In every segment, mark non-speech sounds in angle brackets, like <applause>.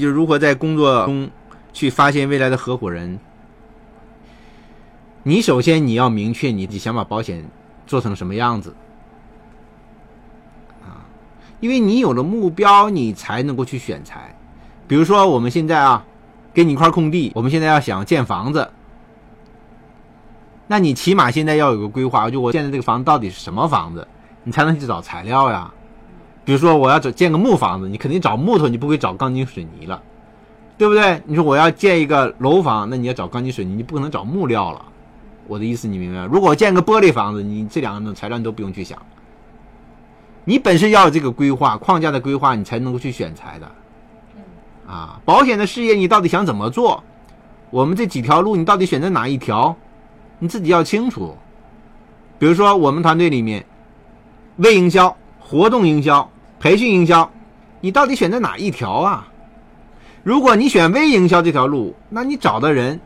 就是如何在工作中去发现未来的合伙人。你首先你要明确你想把保险做成什么样子啊，因为你有了目标，你才能够去选材。比如说我们现在啊，给你一块空地，我们现在要想建房子，那你起码现在要有个规划，就我现在这个房子到底是什么房子，你才能去找材料呀。比如说我要找建个木房子，你肯定找木头，你不会找钢筋水泥了，对不对？你说我要建一个楼房，那你要找钢筋水泥，你不可能找木料了。我的意思你明白？如果我建个玻璃房子，你这两种材料你都不用去想。你本身要有这个规划框架的规划，你才能够去选材的。啊，保险的事业你到底想怎么做？我们这几条路你到底选择哪一条？你自己要清楚。比如说我们团队里面，微营销。活动营销、培训营销，你到底选择哪一条啊？如果你选微营销这条路，那你找的人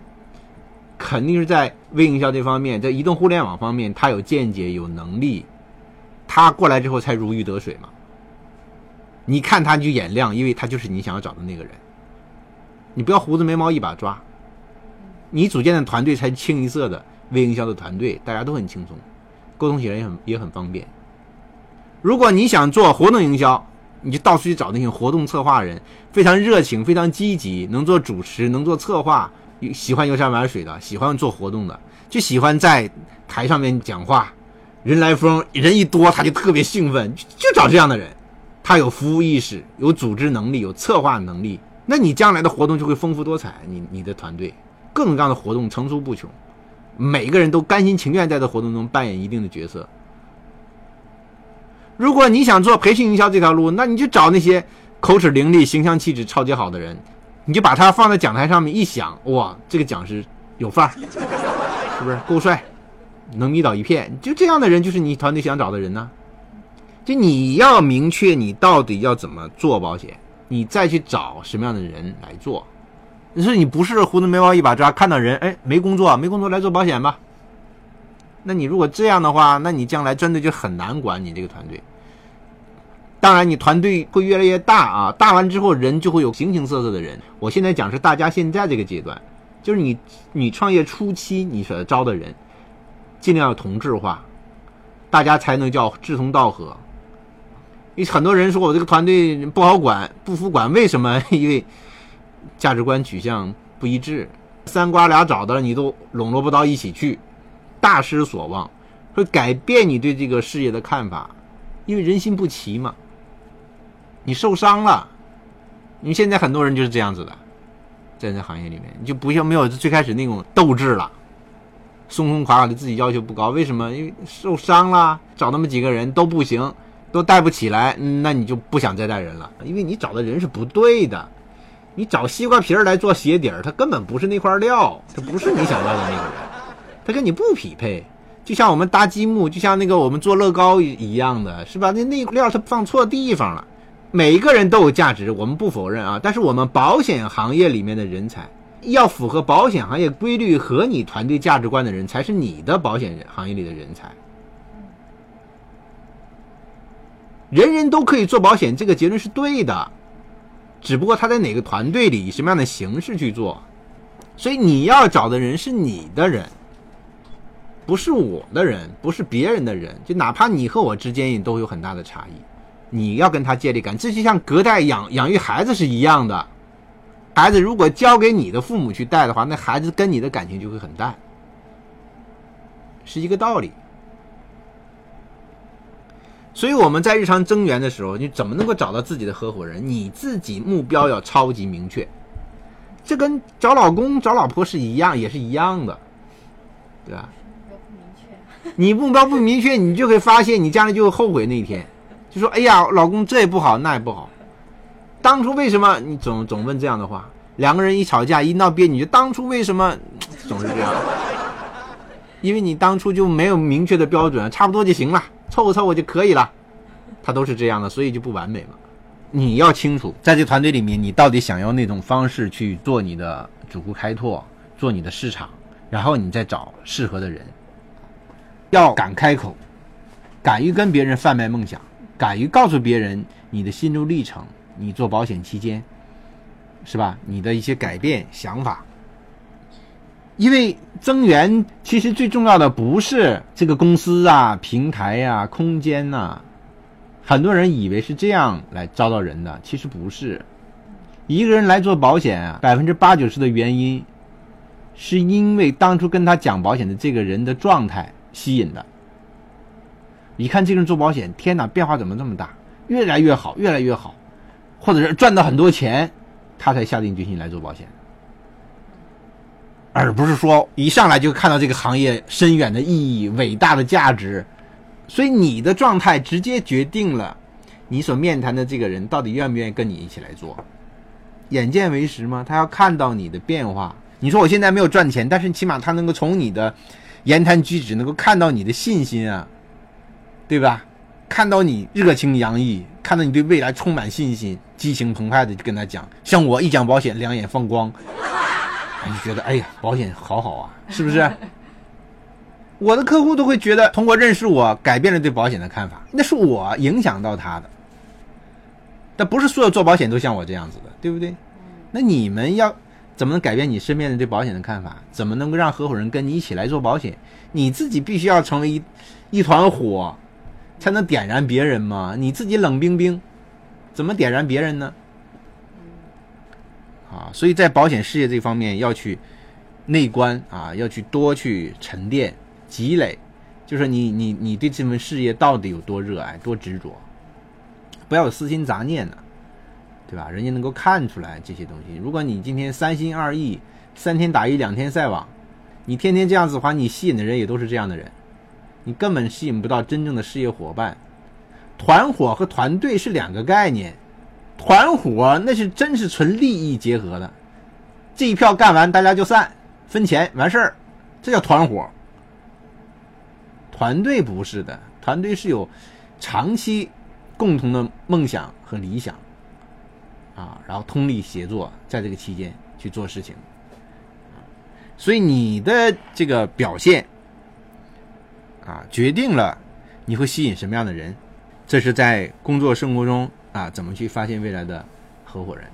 肯定是在微营销这方面，在移动互联网方面，他有见解、有能力，他过来之后才如鱼得水嘛。你看他就眼亮，因为他就是你想要找的那个人。你不要胡子眉毛一把抓，你组建的团队才清一色的微营销的团队，大家都很轻松，沟通起来也很也很方便。如果你想做活动营销，你就到处去找那些活动策划人，非常热情、非常积极，能做主持、能做策划，喜欢游山玩水的，喜欢做活动的，就喜欢在台上面讲话，人来疯，人一多他就特别兴奋，就找这样的人。他有服务意识，有组织能力，有策划能力，那你将来的活动就会丰富多彩。你你的团队各种各样的活动层出不穷，每个人都甘心情愿在这活动中扮演一定的角色。如果你想做培训营销这条路，那你就找那些口齿伶俐、形象气质超级好的人，你就把他放在讲台上面一想，哇，这个讲师有范儿，<laughs> 是不是够帅，能迷倒一片？就这样的人就是你团队想找的人呢。就你要明确你到底要怎么做保险，你再去找什么样的人来做。你说你不是胡子眉毛一把抓，看到人哎没工作，没工作来做保险吧？那你如果这样的话，那你将来真的就很难管你这个团队。当然，你团队会越来越大啊，大完之后人就会有形形色色的人。我现在讲是大家现在这个阶段，就是你你创业初期你所招的人，尽量要同质化，大家才能叫志同道合。因为很多人说我这个团队不好管，不服管，为什么？因为价值观取向不一致，三瓜俩枣的你都笼络不到一起去。大失所望，会改变你对这个事业的看法，因为人心不齐嘛。你受伤了，你现在很多人就是这样子的，在这行业里面，你就不像没有最开始那种斗志了，松松垮垮的，自己要求不高。为什么？因为受伤了，找那么几个人都不行，都带不起来，那你就不想再带人了，因为你找的人是不对的。你找西瓜皮儿来做鞋底儿，他根本不是那块料，他不是你想要的那个人。他跟你不匹配，就像我们搭积木，就像那个我们做乐高一样的，是吧？那那料它放错地方了。每一个人都有价值，我们不否认啊。但是我们保险行业里面的人才，要符合保险行业规律和你团队价值观的人才是你的保险行业里的人才。人人都可以做保险，这个结论是对的，只不过他在哪个团队里，以什么样的形式去做。所以你要找的人是你的人。不是我的人，不是别人的人，就哪怕你和我之间也都有很大的差异。你要跟他建立感，这就像隔代养养育孩子是一样的。孩子如果交给你的父母去带的话，那孩子跟你的感情就会很淡，是一个道理。所以我们在日常增援的时候，你怎么能够找到自己的合伙人？你自己目标要超级明确，这跟找老公找老婆是一样，也是一样的，对吧？你目标不明确，你就会发现你将来就会后悔那一天，就说：“哎呀，老公这也不好，那也不好，当初为什么？”你总总问这样的话。两个人一吵架一闹别扭，就当初为什么总是这样？因为你当初就没有明确的标准，差不多就行了，凑合凑合就可以了。他都是这样的，所以就不完美嘛。你要清楚，在这团队里面，你到底想要那种方式去做你的主顾开拓，做你的市场，然后你再找适合的人。要敢开口，敢于跟别人贩卖梦想，敢于告诉别人你的心路历程。你做保险期间。是吧？你的一些改变想法，因为增援其实最重要的不是这个公司啊、平台呀、空间呐。很多人以为是这样来招到人的，其实不是。一个人来做保险啊，百分之八九十的原因，是因为当初跟他讲保险的这个人的状态吸引的。你看这个人做保险，天哪，变化怎么这么大？越来越好，越来越好，或者是赚到很多钱。他才下定决心来做保险，而不是说一上来就看到这个行业深远的意义、伟大的价值。所以你的状态直接决定了你所面谈的这个人到底愿不愿意跟你一起来做。眼见为实吗？他要看到你的变化。你说我现在没有赚钱，但是起码他能够从你的言谈举止能够看到你的信心啊，对吧？看到你热情洋溢，看到你对未来充满信心。激情澎湃的跟他讲，像我一讲保险，两眼放光，你 <laughs> 就觉得哎呀，保险好好啊，是不是？<laughs> 我的客户都会觉得，通过认识我，改变了对保险的看法，那是我影响到他的。但不是所有做保险都像我这样子的，对不对？那你们要怎么能改变你身边人对保险的看法？怎么能够让合伙人跟你一起来做保险？你自己必须要成为一一团火，才能点燃别人嘛。你自己冷冰冰。怎么点燃别人呢？啊，所以在保险事业这方面要去内观啊，要去多去沉淀积累，就是你你你对这份事业到底有多热爱、多执着，不要有私心杂念呢，对吧？人家能够看出来这些东西。如果你今天三心二意、三天打鱼两天晒网，你天天这样子的话，你吸引的人也都是这样的人，你根本吸引不到真正的事业伙伴。团伙和团队是两个概念，团伙那是真是纯利益结合的，这一票干完大家就散，分钱完事儿，这叫团伙。团队不是的，团队是有长期共同的梦想和理想，啊，然后通力协作，在这个期间去做事情，所以你的这个表现，啊，决定了你会吸引什么样的人。这是在工作生活中啊，怎么去发现未来的合伙人？